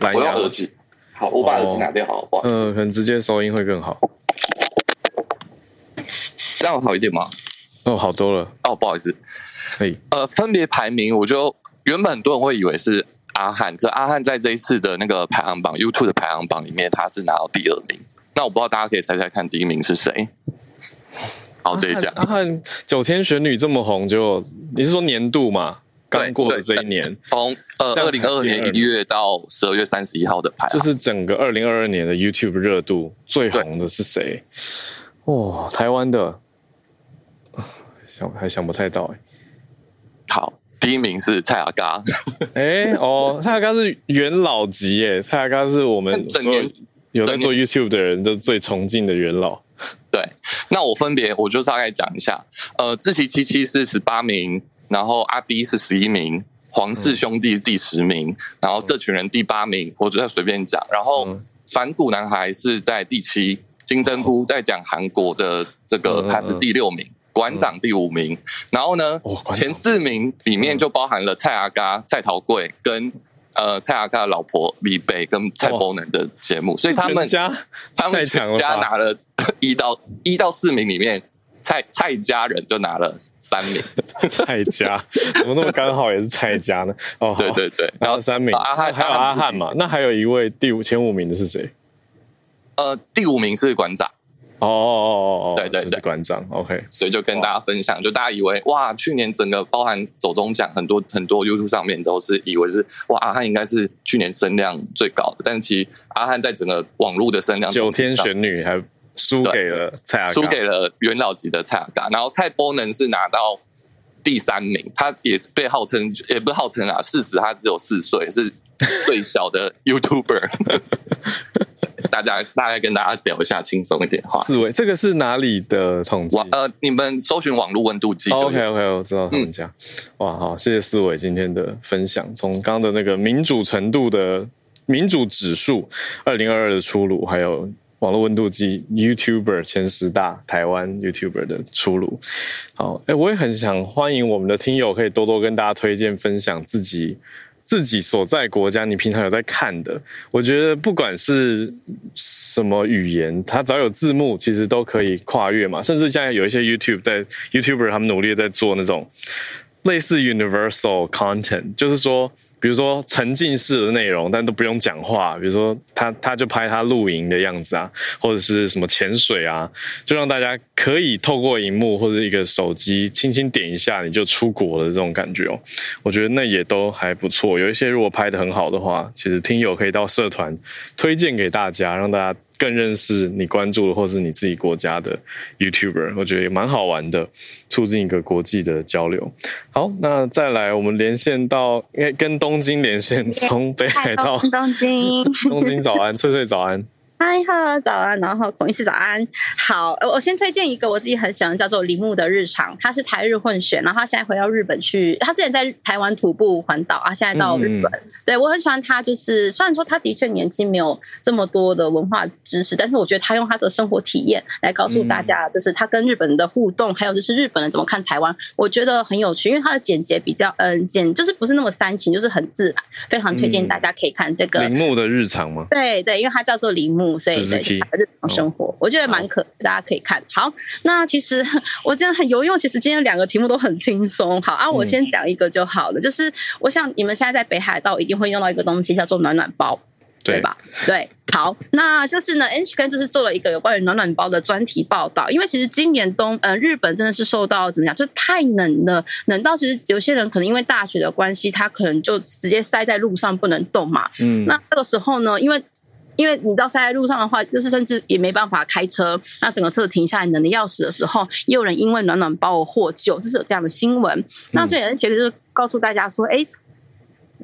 蓝牙耳机？好，我把耳机拿掉，好不好？嗯，可能直接收音会更好，这样好一点吗？哦，好多了哦，不好意思，可以。呃，分别排名，我就原本很多人会以为是阿翰，可阿翰在这一次的那个排行榜，YouTube 的排行榜里面，他是拿到第二名。那我不知道大家可以猜猜看，第一名是谁？好，这一讲阿汉九天玄女这么红就，就你是说年度嘛？刚过的这一年，从呃二零二二年一月到十二月三十一号的排，就是整个二零二二年的 YouTube 热度最红的是谁？哦，台湾的。[sighs] 想还想不太到哎，好，第一名是蔡阿嘎，[laughs] 哎哦，蔡阿嘎是元老级耶，蔡阿嘎是我们 [laughs] 所有有在做 YouTube 的人都最崇敬的元老。对，那我分别我就大概讲一下，呃，志祺七七是十八名，然后阿迪是十一名，黄氏兄弟是第十名，嗯、然后这群人第八名，我就在随便讲，然后反骨男孩是在第七，金针菇在讲韩国的这个他是第六名。馆长第五名，然后呢，哦、前四名里面就包含了蔡阿嘎、蔡桃贵跟呃蔡阿嘎的老婆李贝跟蔡伯能的节目，所以他们家他们全家拿了 [laughs] 一到一到四名里面，蔡蔡家人就拿了三名。[laughs] 蔡家怎么那么刚好也是蔡家呢？哦，对对对，然后三名，阿汉还有阿汉嘛？那还有一位第五前五名的是谁？呃，第五名是馆长。哦哦哦哦对对对，馆长，OK，所以就跟大家分享，就大家以为哇，去年整个包含走中奖，很多很多 YouTube 上面都是以为是哇，阿汉应该是去年声量最高的，但其实阿汉在整个网络的声量，九天玄女还输给了蔡阿，输给了元老级的蔡阿嘎，然后蔡波能是拿到第三名，他也是被号称，也不是号称啊，事实他只有四岁，是最小的 YouTuber。[laughs] 大家大概跟大家聊一下轻松一点话。四位，这个是哪里的统计？呃，你们搜寻网络温度计。OK OK，我知道他们家。嗯、哇，好，谢谢四位今天的分享。从刚刚的那个民主程度的民主指数，二零二二的出炉，还有网络温度计 YouTuber 前十大台湾 YouTuber 的出炉。好，哎，我也很想欢迎我们的听友，可以多多跟大家推荐分享自己。自己所在国家，你平常有在看的，我觉得不管是什么语言，它只要有字幕，其实都可以跨越嘛。甚至现在有一些 YouTube 在 YouTuber 他们努力在做那种类似 Universal Content，就是说。比如说沉浸式的内容，但都不用讲话。比如说他他就拍他露营的样子啊，或者是什么潜水啊，就让大家可以透过荧幕或者一个手机轻轻点一下，你就出国了这种感觉哦。我觉得那也都还不错。有一些如果拍的很好的话，其实听友可以到社团推荐给大家，让大家。更认识你关注的或是你自己国家的 YouTuber，我觉得也蛮好玩的，促进一个国际的交流。好，那再来我们连线到，因为跟东京连线，从北海道东京，[laughs] 东京早安，翠翠早安。嗨哈，早安，然后孔医师早安。好，我先推荐一个我自己很喜欢，叫做铃木的日常。他是台日混血，然后他现在回到日本去。他之前在台湾徒步环岛啊，现在到日本。嗯、对，我很喜欢他，就是虽然说他的确年轻，没有这么多的文化知识，但是我觉得他用他的生活体验来告诉大家，就是他跟日本人的互动，还有就是日本人怎么看台湾，我觉得很有趣，因为他的简洁比较嗯简，就是不是那么煽情，就是很自然，非常推荐大家可以看这个铃、嗯、木的日常吗？对对，因为他叫做铃木。目，所以对日常生活，哦、我觉得蛮可，大家可以看。好，那其实 [laughs] 我真的很有用。其实今天两个题目都很轻松。好啊，我先讲一个就好了。嗯、就是我想你们现在在北海道一定会用到一个东西，叫做暖暖包。对吧？对，好，那就是呢，NHK 就是做了一个有关于暖暖包的专题报道。因为其实今年冬，呃，日本真的是受到怎么讲，就太冷了，冷到其实有些人可能因为大雪的关系，他可能就直接塞在路上不能动嘛。嗯，那这个时候呢，因为因为你知道塞在路上的话，就是甚至也没办法开车，那整个车停下来冷的要死的时候，也有人因为暖暖包而获救，就是有这样的新闻。嗯、那所以 NHK 就是告诉大家说，哎。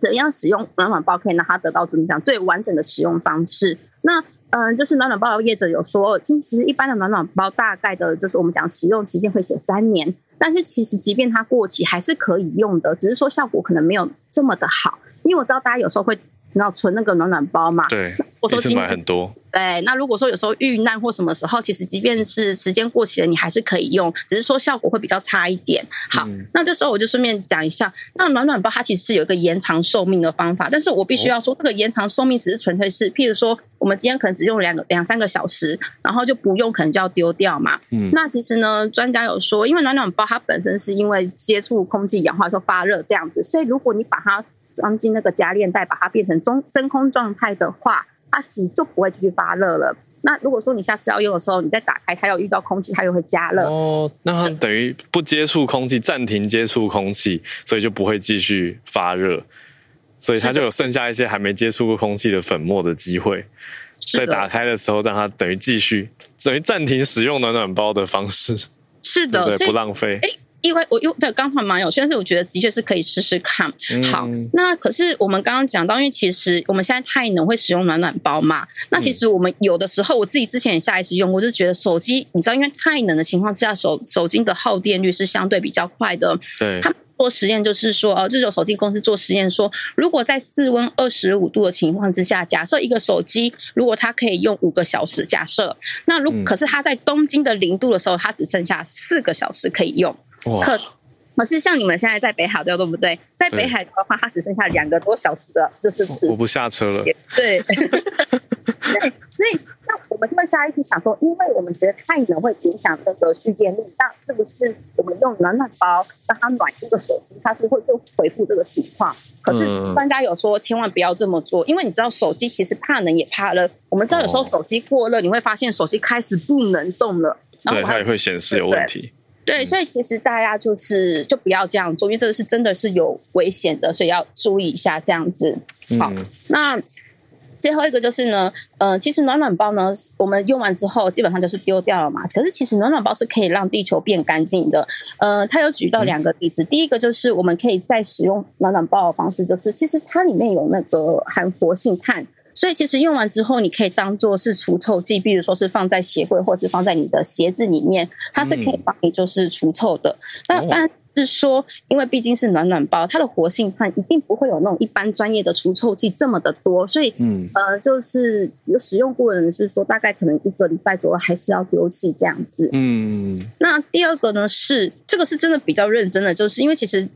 怎样使用暖暖包可以让它得到怎么讲最完整的使用方式？那嗯，就是暖暖包的业者有说，其实一般的暖暖包大概的就是我们讲使用期间会写三年，但是其实即便它过期还是可以用的，只是说效果可能没有这么的好，因为我知道大家有时候会。然后存那个暖暖包嘛，对，我说买很多。对，那如果说有时候遇难或什么时候，其实即便是时间过期了，你还是可以用，只是说效果会比较差一点。好，嗯、那这时候我就顺便讲一下，那暖暖包它其实是有一个延长寿命的方法，但是我必须要说，这个延长寿命只是纯粹是，譬如说我们今天可能只用两个两三个小时，然后就不用，可能就要丢掉嘛。嗯，那其实呢，专家有说，因为暖暖包它本身是因为接触空气氧化说发热这样子，所以如果你把它装进那个加链袋，把它变成中真空状态的话，它洗就不会继续发热了。那如果说你下次要用的时候，你再打开，它又遇到空气，它又会加热。哦，那它等于不接触空气，暂停接触空气，所以就不会继续发热，所以它就有剩下一些还没接触过空气的粉末的机会。在打开的时候，让它等于继续等于暂停使用暖暖包的方式。是的，对，不浪费。因为我用对刚好蛮有趣，但是我觉得的确是可以试试看。好，那可是我们刚刚讲到，因为其实我们现在太冷会使用暖暖包嘛。那其实我们有的时候，我自己之前也下一次用，我就觉得手机，你知道，因为太冷的情况之下，手手机的耗电率是相对比较快的。对。他们做实验就是说，哦，这种手机公司做实验说，如果在室温二十五度的情况之下，假设一个手机如果它可以用五个小时，假设那如可是它在东京的零度的时候，它只剩下四个小时可以用。可可是像你们现在在北海道对不对？在北海道的话，它只剩下两个多小时的，就是我不下车了。对，对，所以那我们就会下一次想说，因为我们觉得太冷会影响这个蓄电力，那是不是我们用暖暖包让它暖这个手机，它是会就回复这个情况？可是专家有说，千万不要这么做，因为你知道手机其实怕冷也怕热。我们知道有时候手机过热，你会发现手机开始不能动了，然后对，它也会显示有问题。对，所以其实大家就是就不要这样做，因为这个是真的是有危险的，所以要注意一下这样子。好，嗯、那最后一个就是呢，呃，其实暖暖包呢，我们用完之后基本上就是丢掉了嘛。可是其实暖暖包是可以让地球变干净的。呃，他有举到两个例子，嗯、第一个就是我们可以再使用暖暖包的方式，就是其实它里面有那个含活性炭。所以其实用完之后，你可以当做是除臭剂，比如说是放在鞋柜，或者是放在你的鞋子里面，它是可以帮你就是除臭的。那当然是说，因为毕竟是暖暖包，它的活性炭一定不会有那种一般专业的除臭剂这么的多，所以嗯呃，就是有使用过的人是说，大概可能一个礼拜左右还是要丢弃这样子。嗯，那第二个呢是这个是真的比较认真的，就是因为其实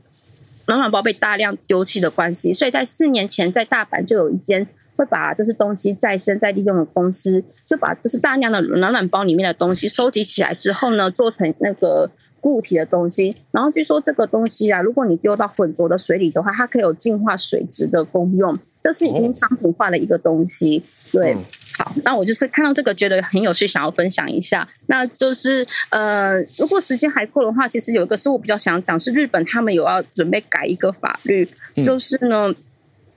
暖暖包被大量丢弃的关系，所以在四年前在大阪就有一间。会把就是东西再生再利用的公司，就把就是大量的暖暖包里面的东西收集起来之后呢，做成那个固体的东西。然后据说这个东西啊，如果你丢到浑浊的水里的话，它可以有净化水质的功用。这是已经商品化的一个东西。对，好，那我就是看到这个觉得很有趣，想要分享一下。那就是呃，如果时间还够的话，其实有一个是我比较想讲，是日本他们有要准备改一个法律，就是呢。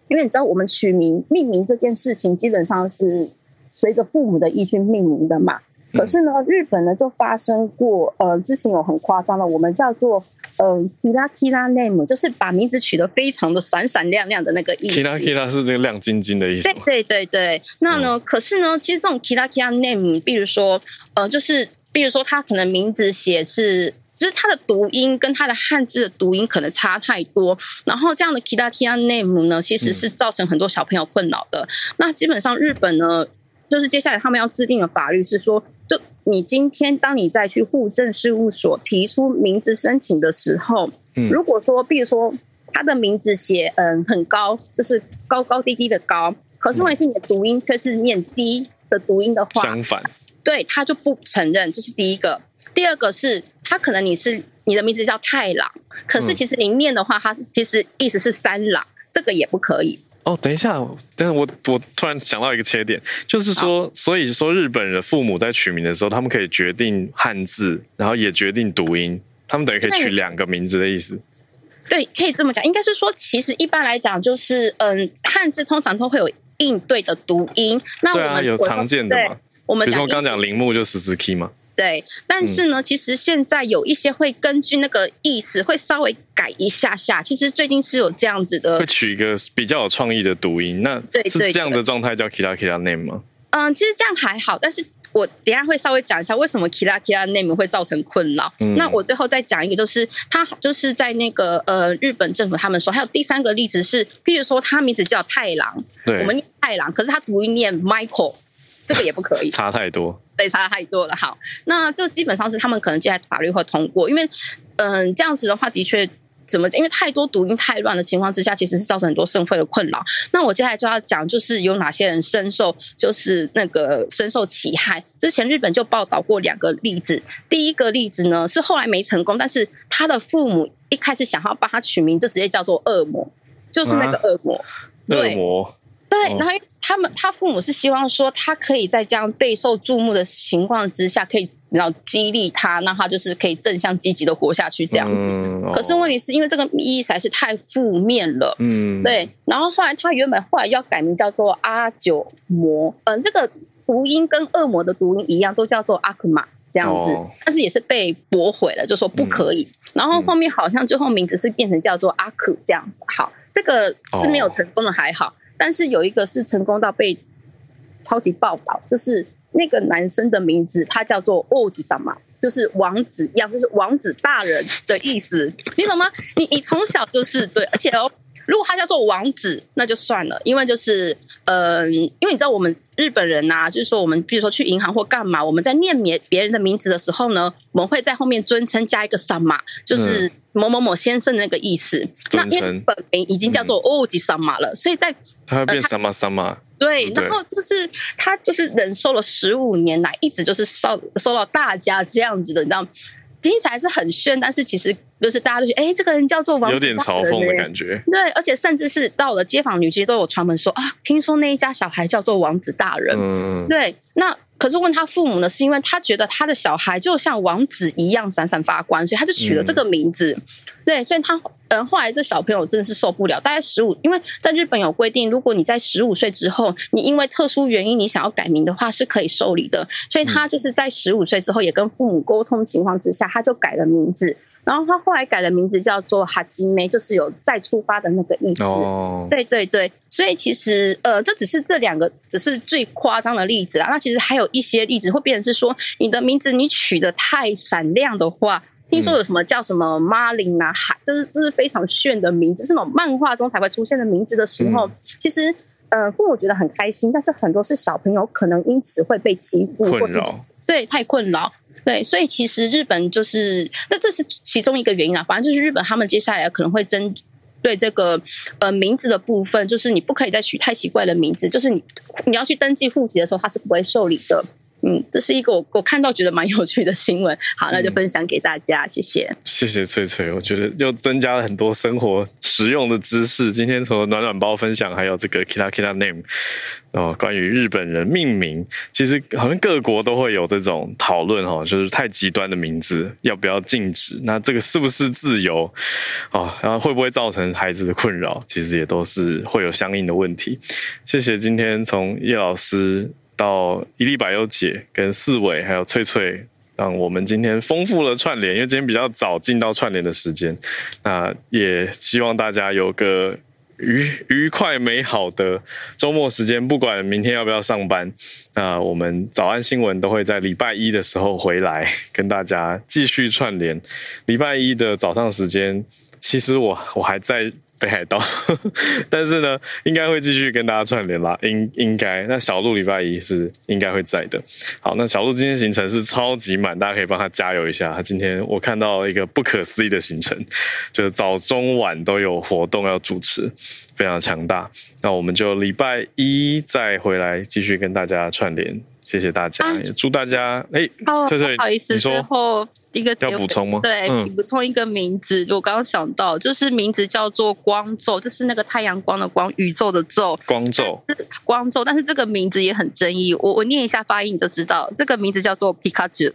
因为你知道，我们取名命名这件事情，基本上是随着父母的意去命名的嘛。可是呢，日本呢就发生过，呃，之前有很夸张的，我们叫做呃 “kira kira name”，就是把名字取得非常的闪闪亮亮的那个意思。kira kira 是这个亮晶晶的意思。对对对对。那呢，嗯、可是呢，其实这种 kira kira name，比如说，呃，就是比如说，他可能名字写是。就是它的读音跟它的汉字的读音可能差太多，然后这样的 Kita Tia name 呢，其实是造成很多小朋友困扰的。嗯、那基本上日本呢，就是接下来他们要制定的法律是说，就你今天当你再去户政事务所提出名字申请的时候，嗯、如果说，比如说他的名字写嗯很高，就是高高低低的高，可是万一是你的读音却是念低。的读音的话，相反，对他就不承认，这是第一个。第二个是他可能你是你的名字叫太郎，可是其实你念的话，他其实意思是三郎，这个也不可以。哦，等一下，但是我我突然想到一个切点，就是说，所以说日本人的父母在取名的时候，他们可以决定汉字，然后也决定读音，他们等于可以取两个名字的意思。对，可以这么讲，应该是说，其实一般来讲，就是嗯，汉字通常都会有应对的读音。那我们对啊，有常见的嘛？我们比如说刚讲铃木就十四 key 嘛。对，但是呢，嗯、其实现在有一些会根据那个意思会稍微改一下下。其实最近是有这样子的，会取一个比较有创意的读音。那是这样的状态叫 Kira Kira Name 吗？嗯，其实这样还好，但是我等下会稍微讲一下为什么 Kira Kira Name 会造成困扰。嗯、那我最后再讲一个，就是他就是在那个呃日本政府他们说，还有第三个例子是，譬如说他名字叫太郎，对，我们念太郎，可是他读音念 Michael。这个也不可以，[laughs] 差太多，对，差太多了。好，那这基本上是他们可能接下来法律会通过，因为，嗯、呃，这样子的话，的确怎么讲？因为太多读音太乱的情况之下，其实是造成很多社会的困扰。那我接下来就要讲，就是有哪些人深受，就是那个深受其害。之前日本就报道过两个例子，第一个例子呢是后来没成功，但是他的父母一开始想要帮他取名，就直接叫做恶魔，就是那个恶魔，恶魔。对，然后他们他父母是希望说，他可以在这样备受注目的情况之下，可以然后激励他，让他就是可以正向积极的活下去这样子。嗯哦、可是问题是因为这个意义实在是太负面了，嗯，对。然后后来他原本后来要改名叫做阿九魔，嗯，这个读音跟恶魔的读音一样，都叫做阿克玛这样子，哦、但是也是被驳回了，就说不可以。嗯、然后后面好像最后名字是变成叫做阿克这样。好，这个是没有成功的，还好。哦但是有一个是成功到被超级报道，就是那个男生的名字，他叫做欧吉桑嘛，就是王子一样，就是王子大人的意思，你懂吗？你你从小就是对，而且哦。如果他叫做王子，那就算了，因为就是，嗯、因为你知道我们日本人呐、啊，就是说我们比如说去银行或干嘛，我们在念别别人的名字的时候呢，我们会在后面尊称加一个什么，就是某某某先生的那个意思。嗯、那因为本名已经叫做欧吉什么了，嗯、所以在他会变什么什么。对，然后就是他就是忍受了十五年来，一直就是受受到大家这样子的，你知道。听起来是很炫，但是其实就是大家都觉得，哎，这个人叫做王子，有点嘲讽的感觉。对，而且甚至是到了街坊邻居都有传闻说啊，听说那一家小孩叫做王子大人。嗯，对，那。可是问他父母呢，是因为他觉得他的小孩就像王子一样闪闪发光，所以他就取了这个名字。嗯、对，所以他嗯，后来这小朋友真的是受不了，大概十五，因为在日本有规定，如果你在十五岁之后，你因为特殊原因你想要改名的话，是可以受理的。所以他就是在十五岁之后，也跟父母沟通情况之下，他就改了名字。然后他后来改了名字，叫做哈基梅，就是有再出发的那个意思。哦，对对对，所以其实呃，这只是这两个只是最夸张的例子啊。那其实还有一些例子会变成是说，你的名字你取得太闪亮的话，听说有什么叫什么马林啊，海，就是这是非常炫的名字，是那种漫画中才会出现的名字的时候，嗯、其实呃，父母觉得很开心，但是很多是小朋友可能因此会被欺负，或者对太困扰。对，所以其实日本就是，那这是其中一个原因啊。反正就是日本他们接下来可能会针对这个呃名字的部分，就是你不可以再取太奇怪的名字，就是你你要去登记户籍的时候，他是不会受理的。嗯，这是一个我我看到觉得蛮有趣的新闻，好，那就分享给大家，嗯、谢谢。谢谢翠翠，我觉得又增加了很多生活实用的知识。今天从暖暖包分享，还有这个 Kira Kira Name 哦，关于日本人命名，其实好像各国都会有这种讨论哈，就是太极端的名字要不要禁止？那这个是不是自由？哦，然后会不会造成孩子的困扰？其实也都是会有相应的问题。谢谢今天从叶老师。到一粒百忧解跟四维还有翠翠，让我们今天丰富了串联，因为今天比较早进到串联的时间，那也希望大家有个愉愉快美好的周末时间，不管明天要不要上班，那我们早安新闻都会在礼拜一的时候回来跟大家继续串联。礼拜一的早上时间，其实我我还在北海道，[laughs] 但是呢，应该会继续跟大家串联啦。应应该，那小鹿礼拜一是应该会在的。好，那小鹿今天行程是超级满，大家可以帮他加油一下。他今天我看到一个不可思议的行程，就是早中晚都有活动要主持，非常强大。那我们就礼拜一再回来继续跟大家串联。谢谢大家，啊、也祝大家哎，翠翠，不好意思，最后一个要补充吗？对，补、嗯、充一个名字，我刚刚想到，就是名字叫做光咒，就是那个太阳光的光，宇宙的宙，光咒，光咒。但是这个名字也很争议，我我念一下发音你就知道，这个名字叫做皮卡丘。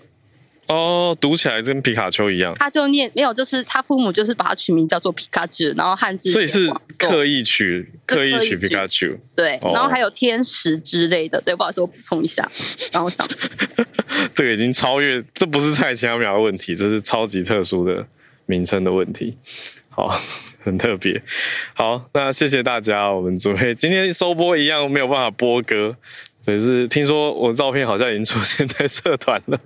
哦，读起来跟皮卡丘一样。他就念没有，就是他父母就是把他取名叫做皮卡丘，然后汉字。所以是刻意取刻意取皮卡丘。对，然后还有天使之类的。对，不好意思，我补充一下。然后想，[laughs] 这个已经超越，这不是蔡千苗的问题，这是超级特殊的名称的问题。好，很特别。好，那谢谢大家，我们准备今天收播一样没有办法播歌。可是听说我照片好像已经出现在社团了，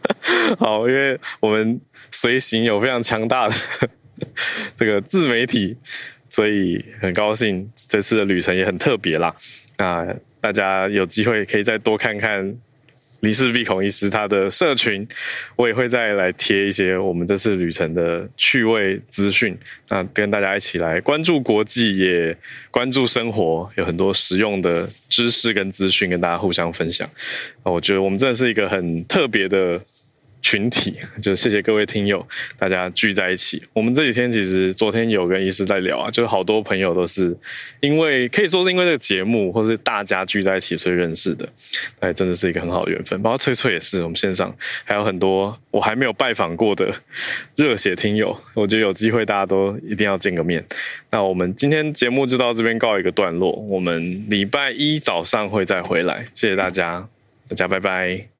[laughs] 好，因为我们随行有非常强大的这个自媒体，所以很高兴这次的旅程也很特别啦。那大家有机会可以再多看看。李氏鼻孔医师他的社群，我也会再来贴一些我们这次旅程的趣味资讯，那跟大家一起来关注国际，也关注生活，有很多实用的知识跟资讯跟大家互相分享。我觉得我们真的是一个很特别的。群体，[laughs] 就谢谢各位听友，大家聚在一起。我们这几天其实昨天有跟医师在聊啊，就是好多朋友都是因为可以说是因为这个节目，或是大家聚在一起所以认识的，哎，真的是一个很好的缘分。包括翠翠也是，我们线上还有很多我还没有拜访过的热血听友，我觉得有机会大家都一定要见个面。那我们今天节目就到这边告一个段落，我们礼拜一早上会再回来，谢谢大家，大家拜拜。